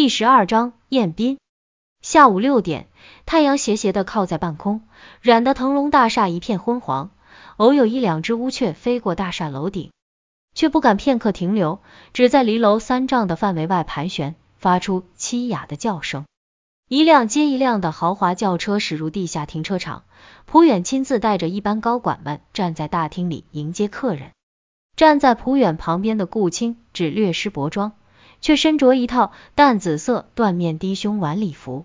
第十二章宴宾。下午六点，太阳斜斜的靠在半空，染得腾龙大厦一片昏黄。偶有一两只乌鹊飞过大厦楼顶，却不敢片刻停留，只在离楼三丈的范围外盘旋，发出凄哑的叫声。一辆接一辆的豪华轿车驶入地下停车场，蒲远亲自带着一班高管们站在大厅里迎接客人。站在蒲远旁边的顾青只略施薄妆，却身着一套淡紫色缎面低胸晚礼服。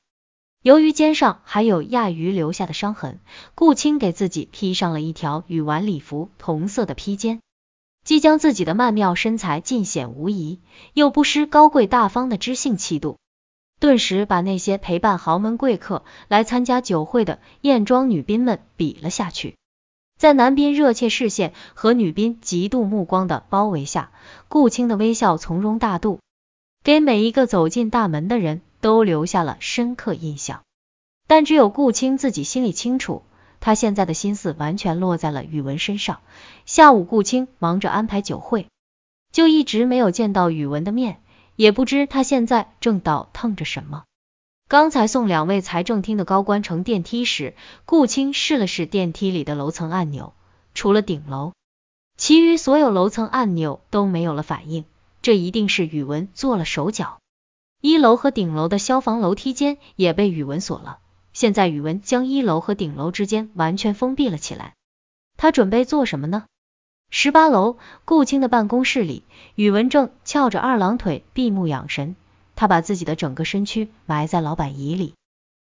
由于肩上还有亚鱼留下的伤痕，顾青给自己披上了一条与晚礼服同色的披肩，既将自己的曼妙身材尽显无疑，又不失高贵大方的知性气度。顿时把那些陪伴豪门贵客来参加酒会的艳妆女宾们比了下去。在男宾热切视线和女宾嫉妒目光的包围下，顾青的微笑从容大度，给每一个走进大门的人都留下了深刻印象。但只有顾青自己心里清楚，他现在的心思完全落在了宇文身上。下午顾青忙着安排酒会，就一直没有见到宇文的面。也不知他现在正倒腾着什么。刚才送两位财政厅的高官乘电梯时，顾青试了试电梯里的楼层按钮，除了顶楼，其余所有楼层按钮都没有了反应。这一定是宇文做了手脚。一楼和顶楼的消防楼梯间也被宇文锁了，现在宇文将一楼和顶楼之间完全封闭了起来。他准备做什么呢？十八楼，顾青的办公室里，宇文正翘着二郎腿闭目养神。他把自己的整个身躯埋在老板椅里，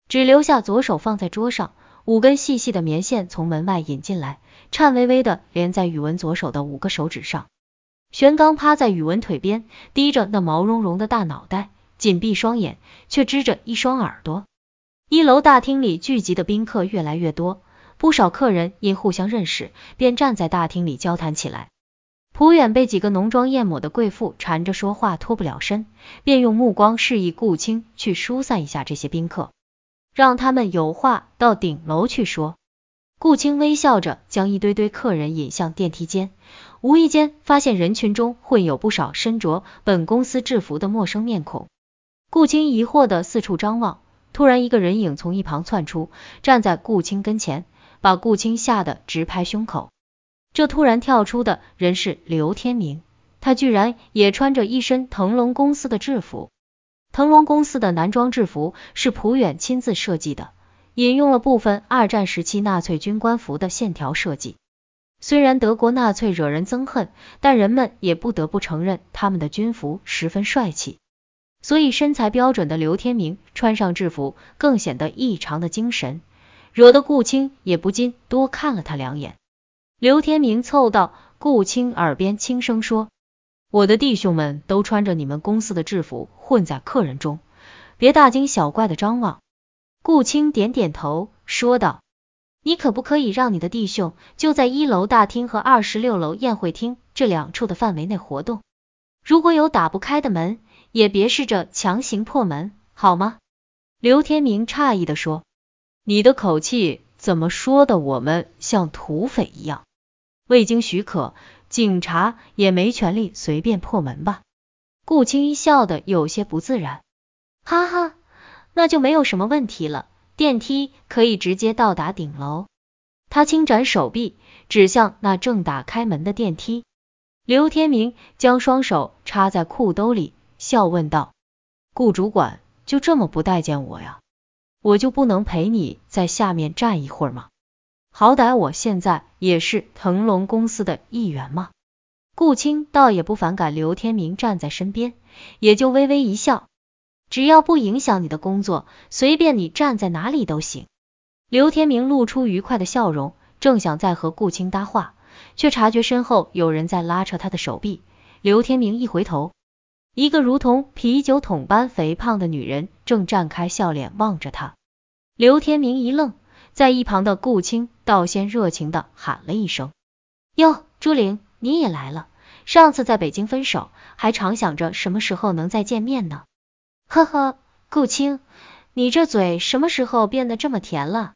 只留下左手放在桌上，五根细细的棉线从门外引进来，颤巍巍的连在宇文左手的五个手指上。玄刚趴在宇文腿边，低着那毛茸茸的大脑袋，紧闭双眼，却支着一双耳朵。一楼大厅里聚集的宾客越来越多。不少客人因互相认识，便站在大厅里交谈起来。蒲远被几个浓妆艳抹的贵妇缠着说话脱不了身，便用目光示意顾青去疏散一下这些宾客，让他们有话到顶楼去说。顾青微笑着将一堆堆客人引向电梯间，无意间发现人群中混有不少身着本公司制服的陌生面孔。顾青疑惑的四处张望，突然一个人影从一旁窜出，站在顾青跟前。把顾青吓得直拍胸口。这突然跳出的人是刘天明，他居然也穿着一身腾龙公司的制服。腾龙公司的男装制服是蒲远亲自设计的，引用了部分二战时期纳粹军官服的线条设计。虽然德国纳粹惹人憎恨，但人们也不得不承认他们的军服十分帅气。所以身材标准的刘天明穿上制服，更显得异常的精神。惹得顾青也不禁多看了他两眼。刘天明凑到顾青耳边轻声说：“我的弟兄们都穿着你们公司的制服混在客人中，别大惊小怪的张望。”顾青点点头说道：“你可不可以让你的弟兄就在一楼大厅和二十六楼宴会厅这两处的范围内活动？如果有打不开的门，也别试着强行破门，好吗？”刘天明诧异的说。你的口气怎么说的？我们像土匪一样？未经许可，警察也没权利随便破门吧？顾青一笑的有些不自然，哈哈，那就没有什么问题了。电梯可以直接到达顶楼。他轻展手臂，指向那正打开门的电梯。刘天明将双手插在裤兜里，笑问道：“顾主管就这么不待见我呀？”我就不能陪你在下面站一会儿吗？好歹我现在也是腾龙公司的一员嘛。顾青倒也不反感刘天明站在身边，也就微微一笑，只要不影响你的工作，随便你站在哪里都行。刘天明露出愉快的笑容，正想再和顾青搭话，却察觉身后有人在拉扯他的手臂。刘天明一回头。一个如同啤酒桶般肥胖的女人正绽开笑脸望着他，刘天明一愣，在一旁的顾青倒先热情的喊了一声：“哟，朱玲，你也来了！上次在北京分手，还常想着什么时候能再见面呢。”呵呵，顾青，你这嘴什么时候变得这么甜了？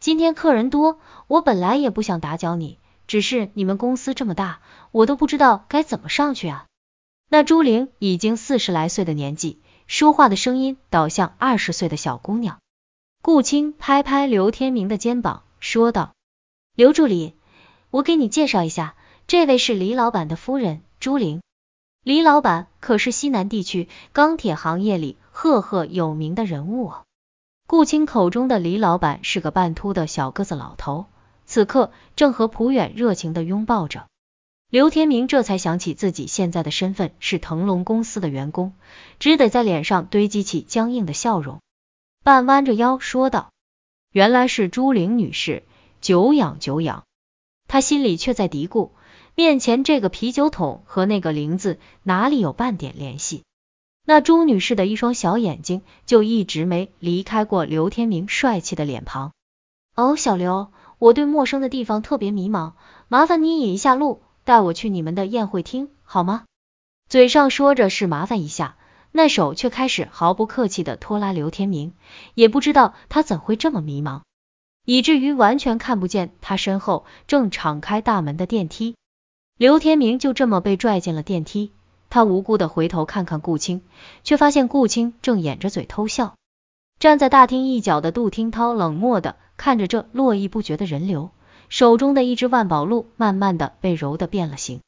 今天客人多，我本来也不想打搅你，只是你们公司这么大，我都不知道该怎么上去啊。那朱玲已经四十来岁的年纪，说话的声音倒像二十岁的小姑娘。顾青拍拍刘天明的肩膀，说道：“刘助理，我给你介绍一下，这位是李老板的夫人朱玲。李老板可是西南地区钢铁行业里赫赫有名的人物啊。”顾青口中的李老板是个半秃的小个子老头，此刻正和蒲远热情的拥抱着。刘天明这才想起自己现在的身份是腾龙公司的员工，只得在脸上堆积起僵硬的笑容，半弯着腰说道：“原来是朱玲女士，久仰久仰。”他心里却在嘀咕：面前这个啤酒桶和那个玲子哪里有半点联系？那朱女士的一双小眼睛就一直没离开过刘天明帅气的脸庞。哦，小刘，我对陌生的地方特别迷茫，麻烦你引一下路，带我去你们的宴会厅好吗？嘴上说着是麻烦一下，那手却开始毫不客气的拖拉刘天明，也不知道他怎会这么迷茫，以至于完全看不见他身后正敞开大门的电梯。刘天明就这么被拽进了电梯。他无辜的回头看看顾青，却发现顾青正掩着嘴偷笑。站在大厅一角的杜听涛冷漠的看着这络绎不绝的人流，手中的一支万宝路慢慢的被揉的变了形，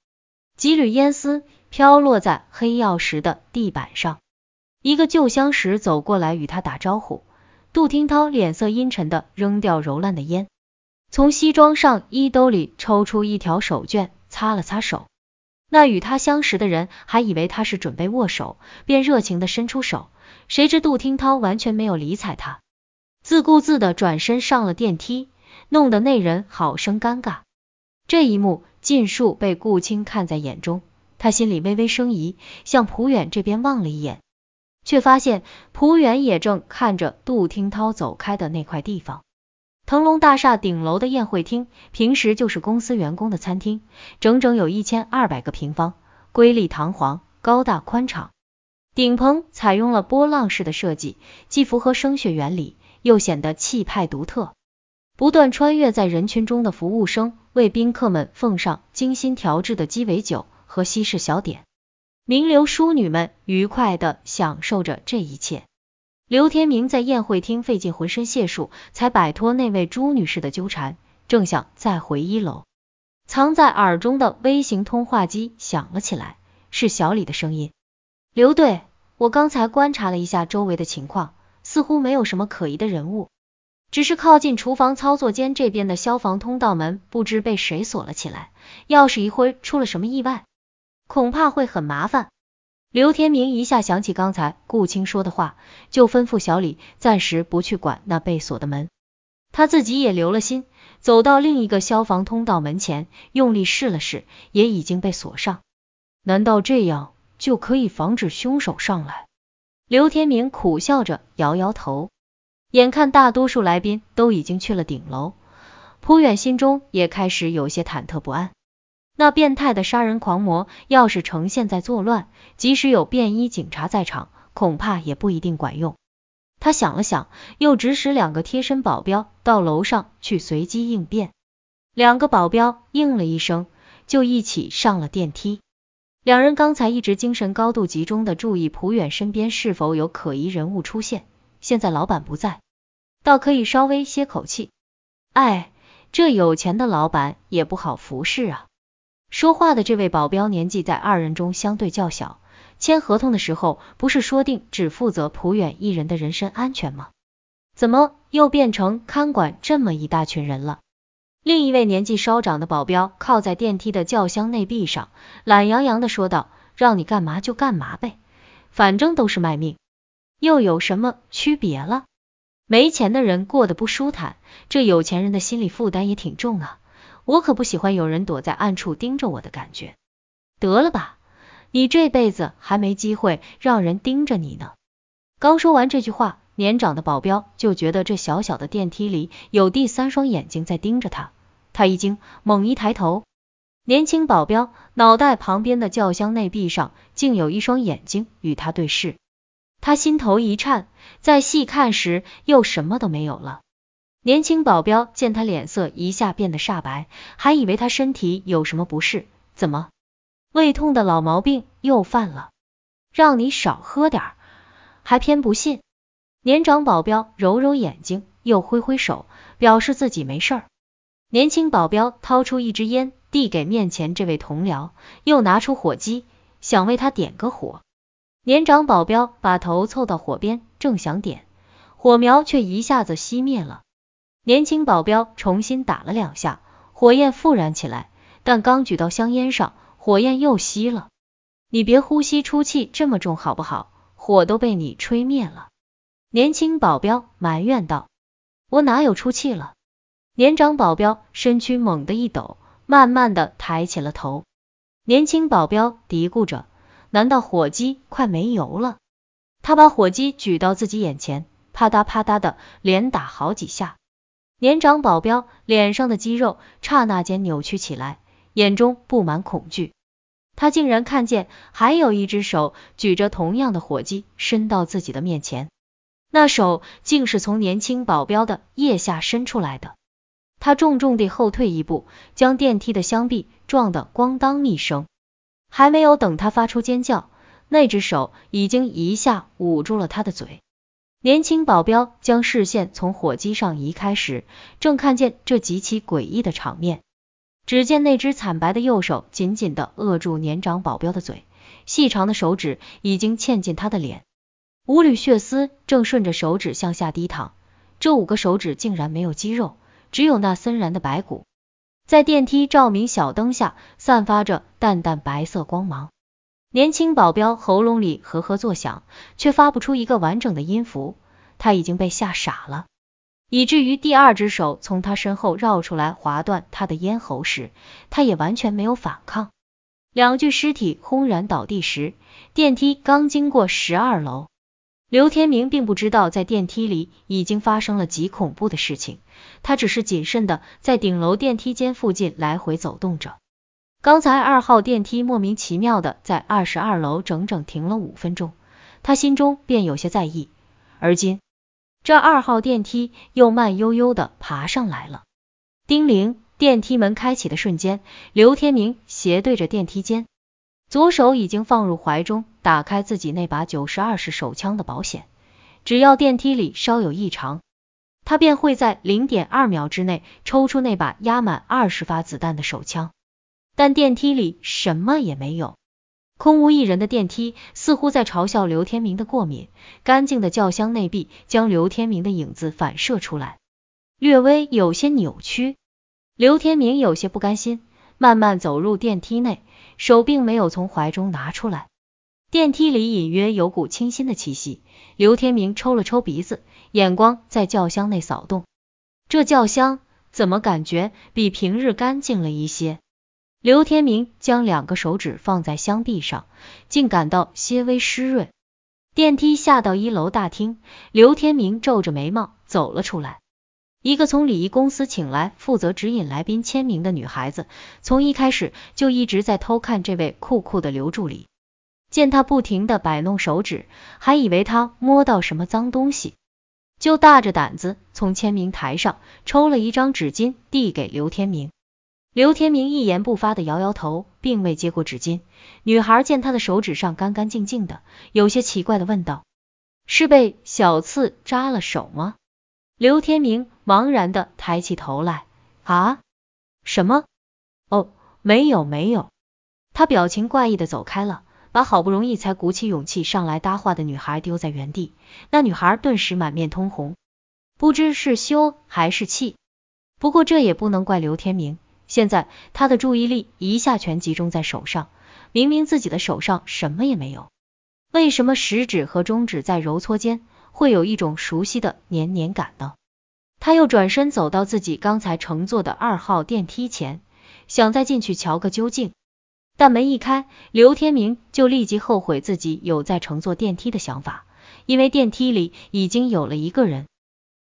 几缕烟丝飘落在黑曜石的地板上。一个旧相识走过来与他打招呼，杜听涛脸色阴沉的扔掉揉烂的烟，从西装上衣兜里抽出一条手绢，擦了擦手。那与他相识的人还以为他是准备握手，便热情的伸出手，谁知杜听涛完全没有理睬他，自顾自的转身上了电梯，弄得那人好生尴尬。这一幕尽数被顾青看在眼中，他心里微微生疑，向蒲远这边望了一眼，却发现蒲远也正看着杜听涛走开的那块地方。腾龙大厦顶楼的宴会厅，平时就是公司员工的餐厅，整整有一千二百个平方，瑰丽堂皇，高大宽敞。顶棚采用了波浪式的设计，既符合声学原理，又显得气派独特。不断穿越在人群中的服务生，为宾客们奉上精心调制的鸡尾酒和西式小点，名流淑女们愉快的享受着这一切。刘天明在宴会厅费尽浑身解数，才摆脱那位朱女士的纠缠，正想再回一楼，藏在耳中的微型通话机响了起来，是小李的声音：“刘队，我刚才观察了一下周围的情况，似乎没有什么可疑的人物，只是靠近厨房操作间这边的消防通道门不知被谁锁了起来，要是一会出了什么意外，恐怕会很麻烦。”刘天明一下想起刚才顾青说的话，就吩咐小李暂时不去管那被锁的门，他自己也留了心，走到另一个消防通道门前，用力试了试，也已经被锁上。难道这样就可以防止凶手上来？刘天明苦笑着摇摇头。眼看大多数来宾都已经去了顶楼，蒲远心中也开始有些忐忑不安。那变态的杀人狂魔要是呈现在作乱，即使有便衣警察在场，恐怕也不一定管用。他想了想，又指使两个贴身保镖到楼上去随机应变。两个保镖应了一声，就一起上了电梯。两人刚才一直精神高度集中的注意普远身边是否有可疑人物出现，现在老板不在，倒可以稍微歇口气。哎，这有钱的老板也不好服侍啊。说话的这位保镖年纪在二人中相对较小，签合同的时候不是说定只负责蒲远一人的人身安全吗？怎么又变成看管这么一大群人了？另一位年纪稍长的保镖靠在电梯的轿厢内壁上，懒洋洋的说道：“让你干嘛就干嘛呗，反正都是卖命，又有什么区别了？没钱的人过得不舒坦，这有钱人的心理负担也挺重啊。”我可不喜欢有人躲在暗处盯着我的感觉。得了吧，你这辈子还没机会让人盯着你呢。刚说完这句话，年长的保镖就觉得这小小的电梯里有第三双眼睛在盯着他。他一惊，猛一抬头，年轻保镖脑袋旁边的轿厢内壁上竟有一双眼睛与他对视。他心头一颤，再细看时又什么都没有了。年轻保镖见他脸色一下变得煞白，还以为他身体有什么不适，怎么胃痛的老毛病又犯了？让你少喝点，还偏不信。年长保镖揉揉眼睛，又挥挥手，表示自己没事儿。年轻保镖掏出一支烟，递给面前这位同僚，又拿出火机，想为他点个火。年长保镖把头凑到火边，正想点，火苗却一下子熄灭了。年轻保镖重新打了两下，火焰复燃起来，但刚举到香烟上，火焰又熄了。你别呼吸出气这么重好不好？火都被你吹灭了。年轻保镖埋怨道：“我哪有出气了？”年长保镖身躯猛地一抖，慢慢的抬起了头。年轻保镖嘀咕着。难道火机快没油了？他把火机举到自己眼前，啪嗒啪嗒的连打好几下。年长保镖脸上的肌肉刹那间扭曲起来，眼中布满恐惧。他竟然看见还有一只手举着同样的火机伸到自己的面前，那手竟是从年轻保镖的腋下伸出来的。他重重地后退一步，将电梯的箱壁撞得咣当一声。还没有等他发出尖叫，那只手已经一下捂住了他的嘴。年轻保镖将视线从火机上移开时，正看见这极其诡异的场面。只见那只惨白的右手紧紧的扼住年长保镖的嘴，细长的手指已经嵌进他的脸，五缕血丝正顺着手指向下滴淌。这五个手指竟然没有肌肉，只有那森然的白骨。在电梯照明小灯下，散发着淡淡白色光芒。年轻保镖喉咙里呵呵作响，却发不出一个完整的音符。他已经被吓傻了，以至于第二只手从他身后绕出来划断他的咽喉时，他也完全没有反抗。两具尸体轰然倒地时，电梯刚经过十二楼。刘天明并不知道，在电梯里已经发生了极恐怖的事情。他只是谨慎的在顶楼电梯间附近来回走动着。刚才二号电梯莫名其妙的在二十二楼整整停了五分钟，他心中便有些在意。而今这二号电梯又慢悠悠的爬上来了。叮铃，电梯门开启的瞬间，刘天明斜对着电梯间。左手已经放入怀中，打开自己那把九十二式手枪的保险。只要电梯里稍有异常，他便会在零点二秒之内抽出那把压满二十发子弹的手枪。但电梯里什么也没有，空无一人的电梯似乎在嘲笑刘天明的过敏。干净的轿厢内壁将刘天明的影子反射出来，略微有些扭曲。刘天明有些不甘心，慢慢走入电梯内。手并没有从怀中拿出来，电梯里隐约有股清新的气息。刘天明抽了抽鼻子，眼光在轿厢内扫动，这轿厢怎么感觉比平日干净了一些？刘天明将两个手指放在箱壁上，竟感到些微湿润。电梯下到一楼大厅，刘天明皱着眉毛走了出来。一个从礼仪公司请来负责指引来宾签名的女孩子，从一开始就一直在偷看这位酷酷的刘助理。见他不停的摆弄手指，还以为他摸到什么脏东西，就大着胆子从签名台上抽了一张纸巾递给刘天明。刘天明一言不发的摇摇头，并未接过纸巾。女孩见他的手指上干干净净的，有些奇怪的问道：“是被小刺扎了手吗？”刘天明茫然的抬起头来，啊？什么？哦，没有没有。他表情怪异的走开了，把好不容易才鼓起勇气上来搭话的女孩丢在原地。那女孩顿时满面通红，不知是羞还是气。不过这也不能怪刘天明，现在他的注意力一下全集中在手上，明明自己的手上什么也没有，为什么食指和中指在揉搓间？会有一种熟悉的黏黏感呢。他又转身走到自己刚才乘坐的二号电梯前，想再进去瞧个究竟。但门一开，刘天明就立即后悔自己有在乘坐电梯的想法，因为电梯里已经有了一个人。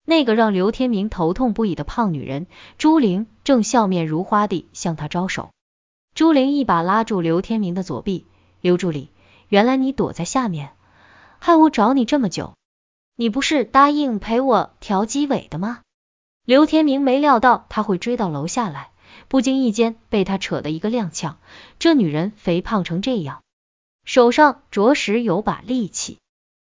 那个让刘天明头痛不已的胖女人朱玲，正笑面如花地向他招手。朱玲一把拉住刘天明的左臂，刘助理，原来你躲在下面，害我找你这么久。你不是答应陪我调机尾的吗？刘天明没料到他会追到楼下来，不经意间被他扯得一个踉跄。这女人肥胖成这样，手上着实有把力气。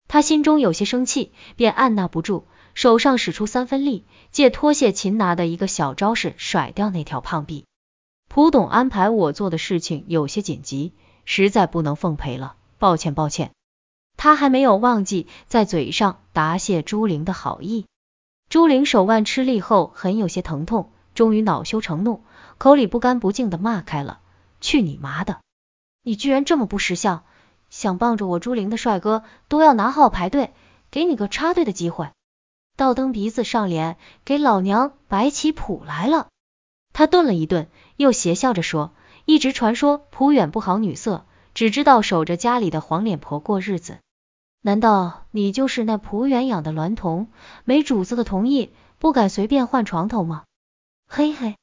他心中有些生气，便按捺不住，手上使出三分力，借脱卸擒拿的一个小招式甩掉那条胖臂。蒲董安排我做的事情有些紧急，实在不能奉陪了，抱歉抱歉。他还没有忘记在嘴上答谢朱玲的好意。朱玲手腕吃力后很有些疼痛，终于恼羞成怒，口里不干不净的骂开了：“去你妈的！你居然这么不识相，想傍着我朱玲的帅哥都要拿号排队，给你个插队的机会，倒蹬鼻子上脸，给老娘摆起谱来了！”他顿了一顿，又邪笑着说：“一直传说蒲远不好女色，只知道守着家里的黄脸婆过日子。”难道你就是那蒲远养的娈童？没主子的同意，不敢随便换床头吗？嘿嘿，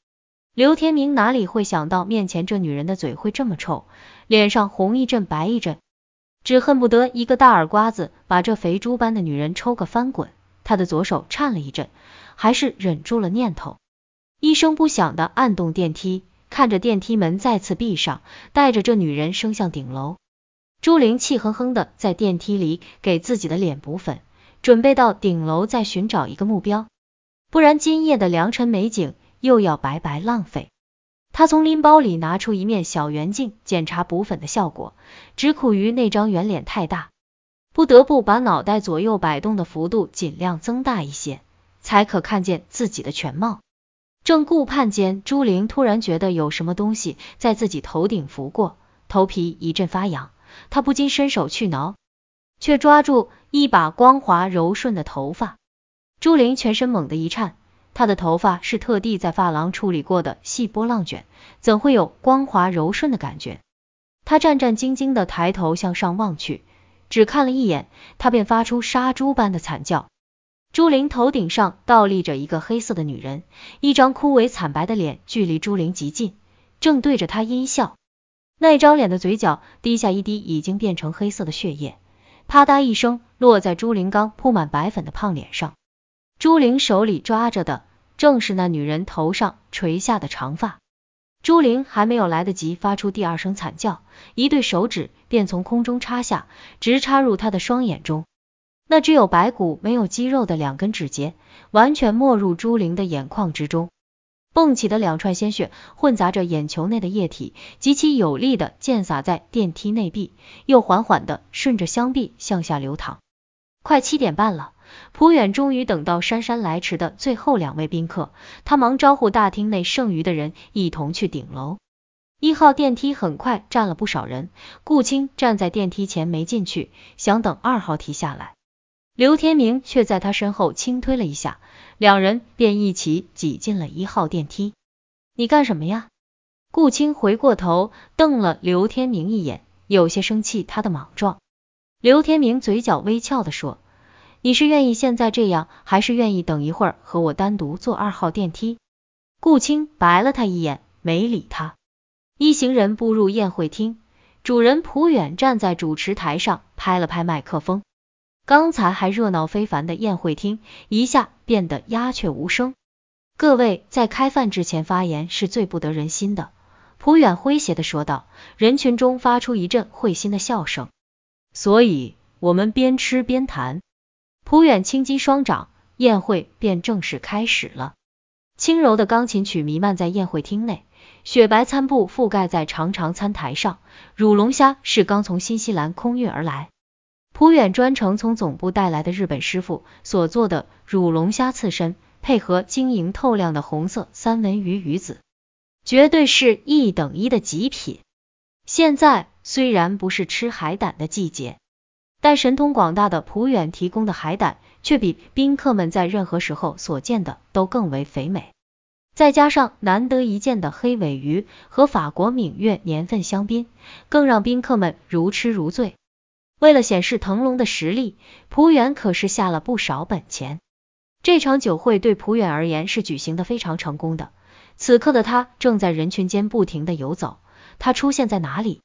刘天明哪里会想到面前这女人的嘴会这么臭，脸上红一阵白一阵，只恨不得一个大耳刮子把这肥猪般的女人抽个翻滚。他的左手颤了一阵，还是忍住了念头，一声不响的按动电梯，看着电梯门再次闭上，带着这女人升向顶楼。朱玲气哼哼的在电梯里给自己的脸补粉，准备到顶楼再寻找一个目标，不然今夜的良辰美景又要白白浪费。他从拎包里拿出一面小圆镜，检查补粉的效果，只苦于那张圆脸太大，不得不把脑袋左右摆动的幅度尽量增大一些，才可看见自己的全貌。正顾盼间，朱玲突然觉得有什么东西在自己头顶拂过，头皮一阵发痒。他不禁伸手去挠，却抓住一把光滑柔顺的头发。朱玲全身猛地一颤，她的头发是特地在发廊处理过的细波浪卷，怎会有光滑柔顺的感觉？她战战兢兢的抬头向上望去，只看了一眼，她便发出杀猪般的惨叫。朱玲头顶上倒立着一个黑色的女人，一张枯萎惨白的脸距离朱玲极近，正对着她阴笑。那张脸的嘴角滴下一滴已经变成黑色的血液，啪嗒一声落在朱玲刚铺满白粉的胖脸上。朱玲手里抓着的正是那女人头上垂下的长发。朱玲还没有来得及发出第二声惨叫，一对手指便从空中插下，直插入她的双眼中。那只有白骨没有肌肉的两根指节，完全没入朱玲的眼眶之中。蹦起的两串鲜血混杂着眼球内的液体，极其有力的溅洒在电梯内壁，又缓缓的顺着箱壁向下流淌。快七点半了，蒲远终于等到姗姗来迟的最后两位宾客，他忙招呼大厅内剩余的人一同去顶楼。一号电梯很快站了不少人，顾青站在电梯前没进去，想等二号梯下来。刘天明却在他身后轻推了一下。两人便一起挤进了一号电梯。你干什么呀？顾青回过头瞪了刘天明一眼，有些生气他的莽撞。刘天明嘴角微翘的说：“你是愿意现在这样，还是愿意等一会儿和我单独坐二号电梯？”顾青白了他一眼，没理他。一行人步入宴会厅，主人蒲远站在主持台上拍了拍麦克风。刚才还热闹非凡的宴会厅，一下变得鸦雀无声。各位在开饭之前发言是最不得人心的。蒲远诙谐的说道，人群中发出一阵会心的笑声。所以，我们边吃边谈。蒲远轻击双掌，宴会便正式开始了。轻柔的钢琴曲弥漫在宴会厅内，雪白餐布覆盖在长长餐台上，乳龙虾是刚从新西兰空运而来。蒲远专程从总部带来的日本师傅所做的乳龙虾刺身，配合晶莹透亮的红色三文鱼鱼子，绝对是一等一的极品。现在虽然不是吃海胆的季节，但神通广大的蒲远提供的海胆，却比宾客们在任何时候所见的都更为肥美。再加上难得一见的黑尾鱼和法国闽粤年份香槟，更让宾客们如痴如醉。为了显示腾龙的实力，蒲远可是下了不少本钱。这场酒会对蒲远而言是举行的非常成功的。此刻的他正在人群间不停的游走，他出现在哪里，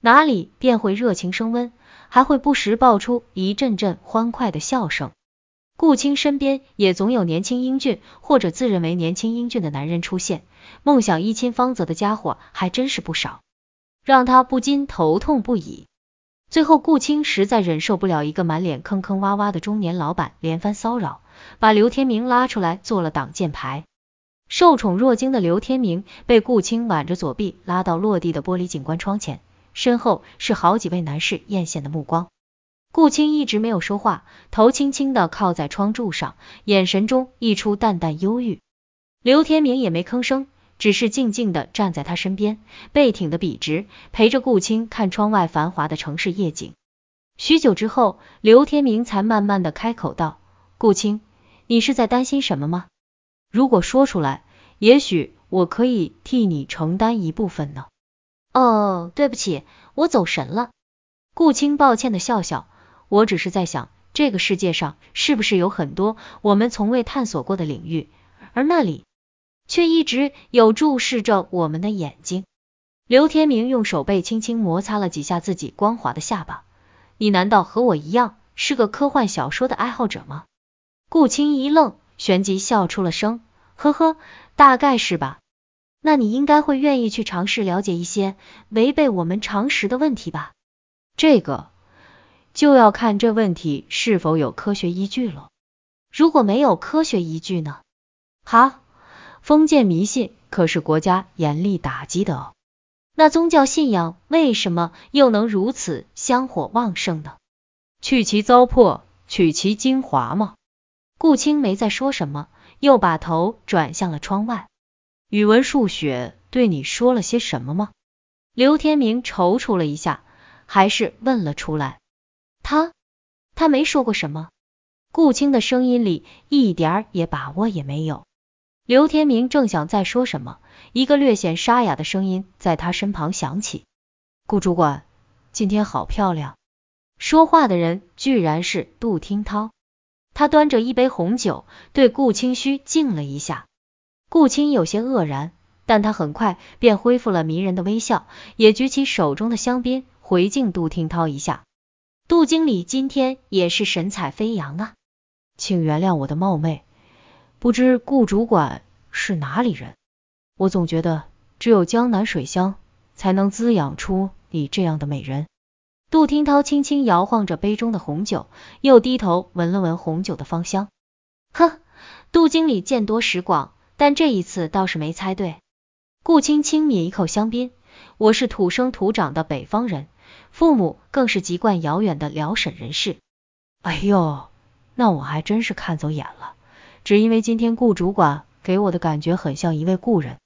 哪里便会热情升温，还会不时爆出一阵阵欢快的笑声。顾青身边也总有年轻英俊或者自认为年轻英俊的男人出现，梦想一亲芳泽的家伙还真是不少，让他不禁头痛不已。最后顾青实在忍受不了一个满脸坑坑洼洼的中年老板连番骚扰，把刘天明拉出来做了挡箭牌。受宠若惊的刘天明被顾青挽着左臂拉到落地的玻璃景观窗前，身后是好几位男士艳羡的目光。顾青一直没有说话，头轻轻的靠在窗柱上，眼神中溢出淡淡忧郁。刘天明也没吭声，只是静静的站在他身边，背挺的笔直，陪着顾青看窗外繁华的城市夜景。许久之后，刘天明才慢慢的开口道：“顾青，你是在担心什么吗？”如果说出来，也许我可以替你承担一部分呢。哦，对不起，我走神了。顾青抱歉的笑笑，我只是在想，这个世界上是不是有很多我们从未探索过的领域，而那里却一直有注视着我们的眼睛。刘天明用手背轻轻摩擦了几下自己光滑的下巴，你难道和我一样是个科幻小说的爱好者吗？顾青一愣。旋即笑出了声，呵呵，大概是吧。那你应该会愿意去尝试了解一些违背我们常识的问题吧？这个就要看这问题是否有科学依据了。如果没有科学依据呢？好，封建迷信可是国家严厉打击的哦。那宗教信仰为什么又能如此香火旺盛呢？去其糟粕，取其精华吗？顾青没再说什么，又把头转向了窗外。语文、数学对你说了些什么吗？刘天明踌躇了一下，还是问了出来。他，他没说过什么。顾青的声音里一点也把握也没有。刘天明正想再说什么，一个略显沙哑的声音在他身旁响起：“顾主管，今天好漂亮。”说话的人居然是杜听涛。他端着一杯红酒，对顾清虚敬了一下。顾青有些愕然，但他很快便恢复了迷人的微笑，也举起手中的香槟回敬杜听涛一下。杜经理今天也是神采飞扬啊，请原谅我的冒昧，不知顾主管是哪里人？我总觉得只有江南水乡才能滋养出你这样的美人。杜听涛轻轻摇晃着杯中的红酒，又低头闻了闻红酒的芳香。呵，杜经理见多识广，但这一次倒是没猜对。顾青轻抿一口香槟，我是土生土长的北方人，父母更是籍贯遥远的辽沈人士。哎呦，那我还真是看走眼了，只因为今天顾主管给我的感觉很像一位故人，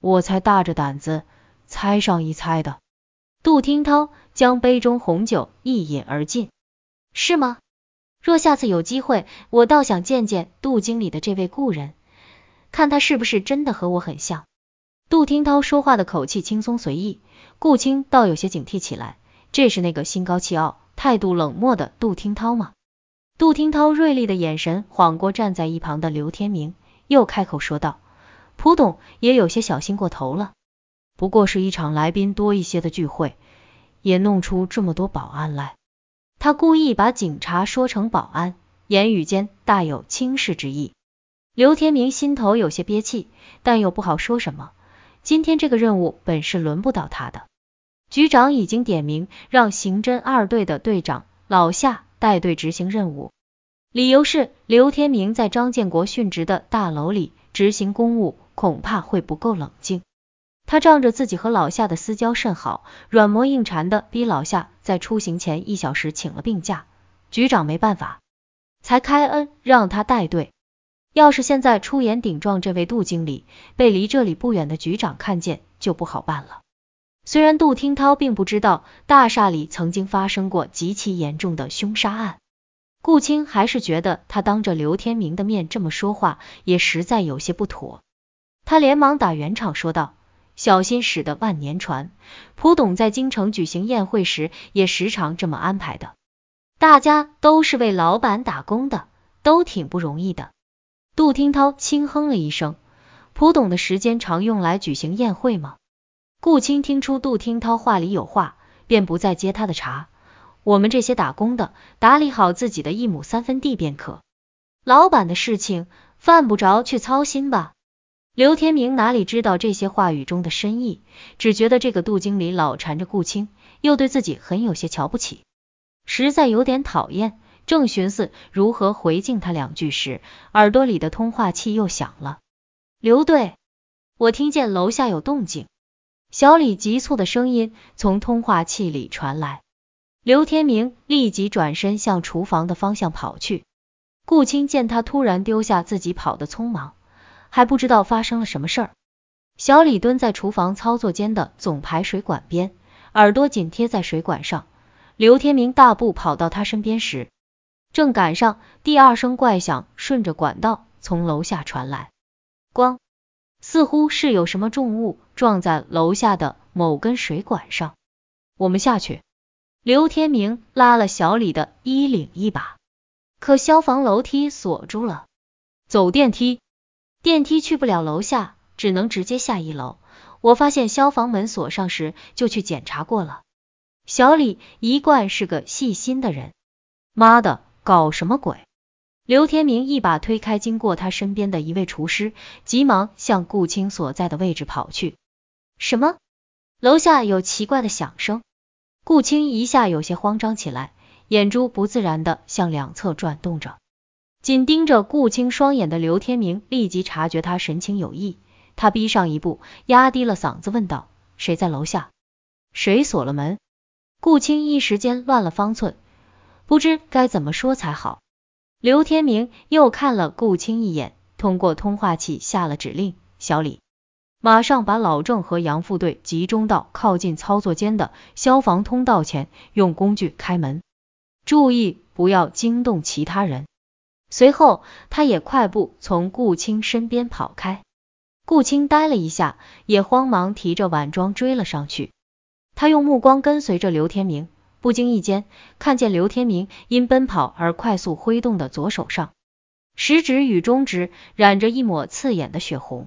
我才大着胆子猜上一猜的。杜听涛将杯中红酒一饮而尽，是吗？若下次有机会，我倒想见见杜经理的这位故人，看他是不是真的和我很像。杜听涛说话的口气轻松随意，顾青倒有些警惕起来。这是那个心高气傲、态度冷漠的杜听涛吗？杜听涛锐利的眼神晃过站在一旁的刘天明，又开口说道：“蒲董也有些小心过头了。”不过是一场来宾多一些的聚会，也弄出这么多保安来。他故意把警察说成保安，言语间大有轻视之意。刘天明心头有些憋气，但又不好说什么。今天这个任务本是轮不到他的，局长已经点名让刑侦二队的队长老夏带队执行任务，理由是刘天明在张建国殉职的大楼里执行公务，恐怕会不够冷静。他仗着自己和老夏的私交甚好，软磨硬缠的逼老夏在出行前一小时请了病假。局长没办法，才开恩让他带队。要是现在出言顶撞这位杜经理，被离这里不远的局长看见，就不好办了。虽然杜听涛并不知道大厦里曾经发生过极其严重的凶杀案，顾青还是觉得他当着刘天明的面这么说话，也实在有些不妥。他连忙打圆场说道。小心驶得万年船。蒲董在京城举行宴会时，也时常这么安排的。大家都是为老板打工的，都挺不容易的。杜听涛轻哼了一声。蒲董的时间常用来举行宴会吗？顾青听出杜听涛话里有话，便不再接他的茬。我们这些打工的，打理好自己的一亩三分地便可。老板的事情，犯不着去操心吧。刘天明哪里知道这些话语中的深意，只觉得这个杜经理老缠着顾青，又对自己很有些瞧不起，实在有点讨厌。正寻思如何回敬他两句时，耳朵里的通话器又响了。刘队，我听见楼下有动静。小李急促的声音从通话器里传来。刘天明立即转身向厨房的方向跑去。顾青见他突然丢下自己跑得匆忙，还不知道发生了什么事儿。小李蹲在厨房操作间的总排水管边，耳朵紧贴在水管上。刘天明大步跑到他身边时，正赶上第二声怪响顺着管道从楼下传来，咣，似乎是有什么重物撞在楼下的某根水管上。我们下去。刘天明拉了小李的衣领一把，可消防楼梯锁住了。走电梯，电梯去不了楼下，只能直接下一楼。我发现消防门锁上时就去检查过了。小李一贯是个细心的人。妈的！搞什么鬼？刘天明一把推开经过他身边的一位厨师，急忙向顾青所在的位置跑去。什么？楼下有奇怪的响声。顾青一下有些慌张起来，眼珠不自然的向两侧转动着。紧盯着顾青双眼的刘天明立即察觉他神情有异，他逼上一步，压低了嗓子问道：“谁在楼下？谁锁了门？”顾青一时间乱了方寸。不知该怎么说才好。刘天明又看了顾青一眼，通过通话器下了指令：小李，马上把老郑和杨副队集中到靠近操作间的消防通道前，用工具开门，注意不要惊动其他人。随后，他也快步从顾青身边跑开。顾青呆了一下，也慌忙提着碗装追了上去。他用目光跟随着刘天明。不经意间，看见刘天明因奔跑而快速挥动的左手上，食指与中指染着一抹刺眼的血红。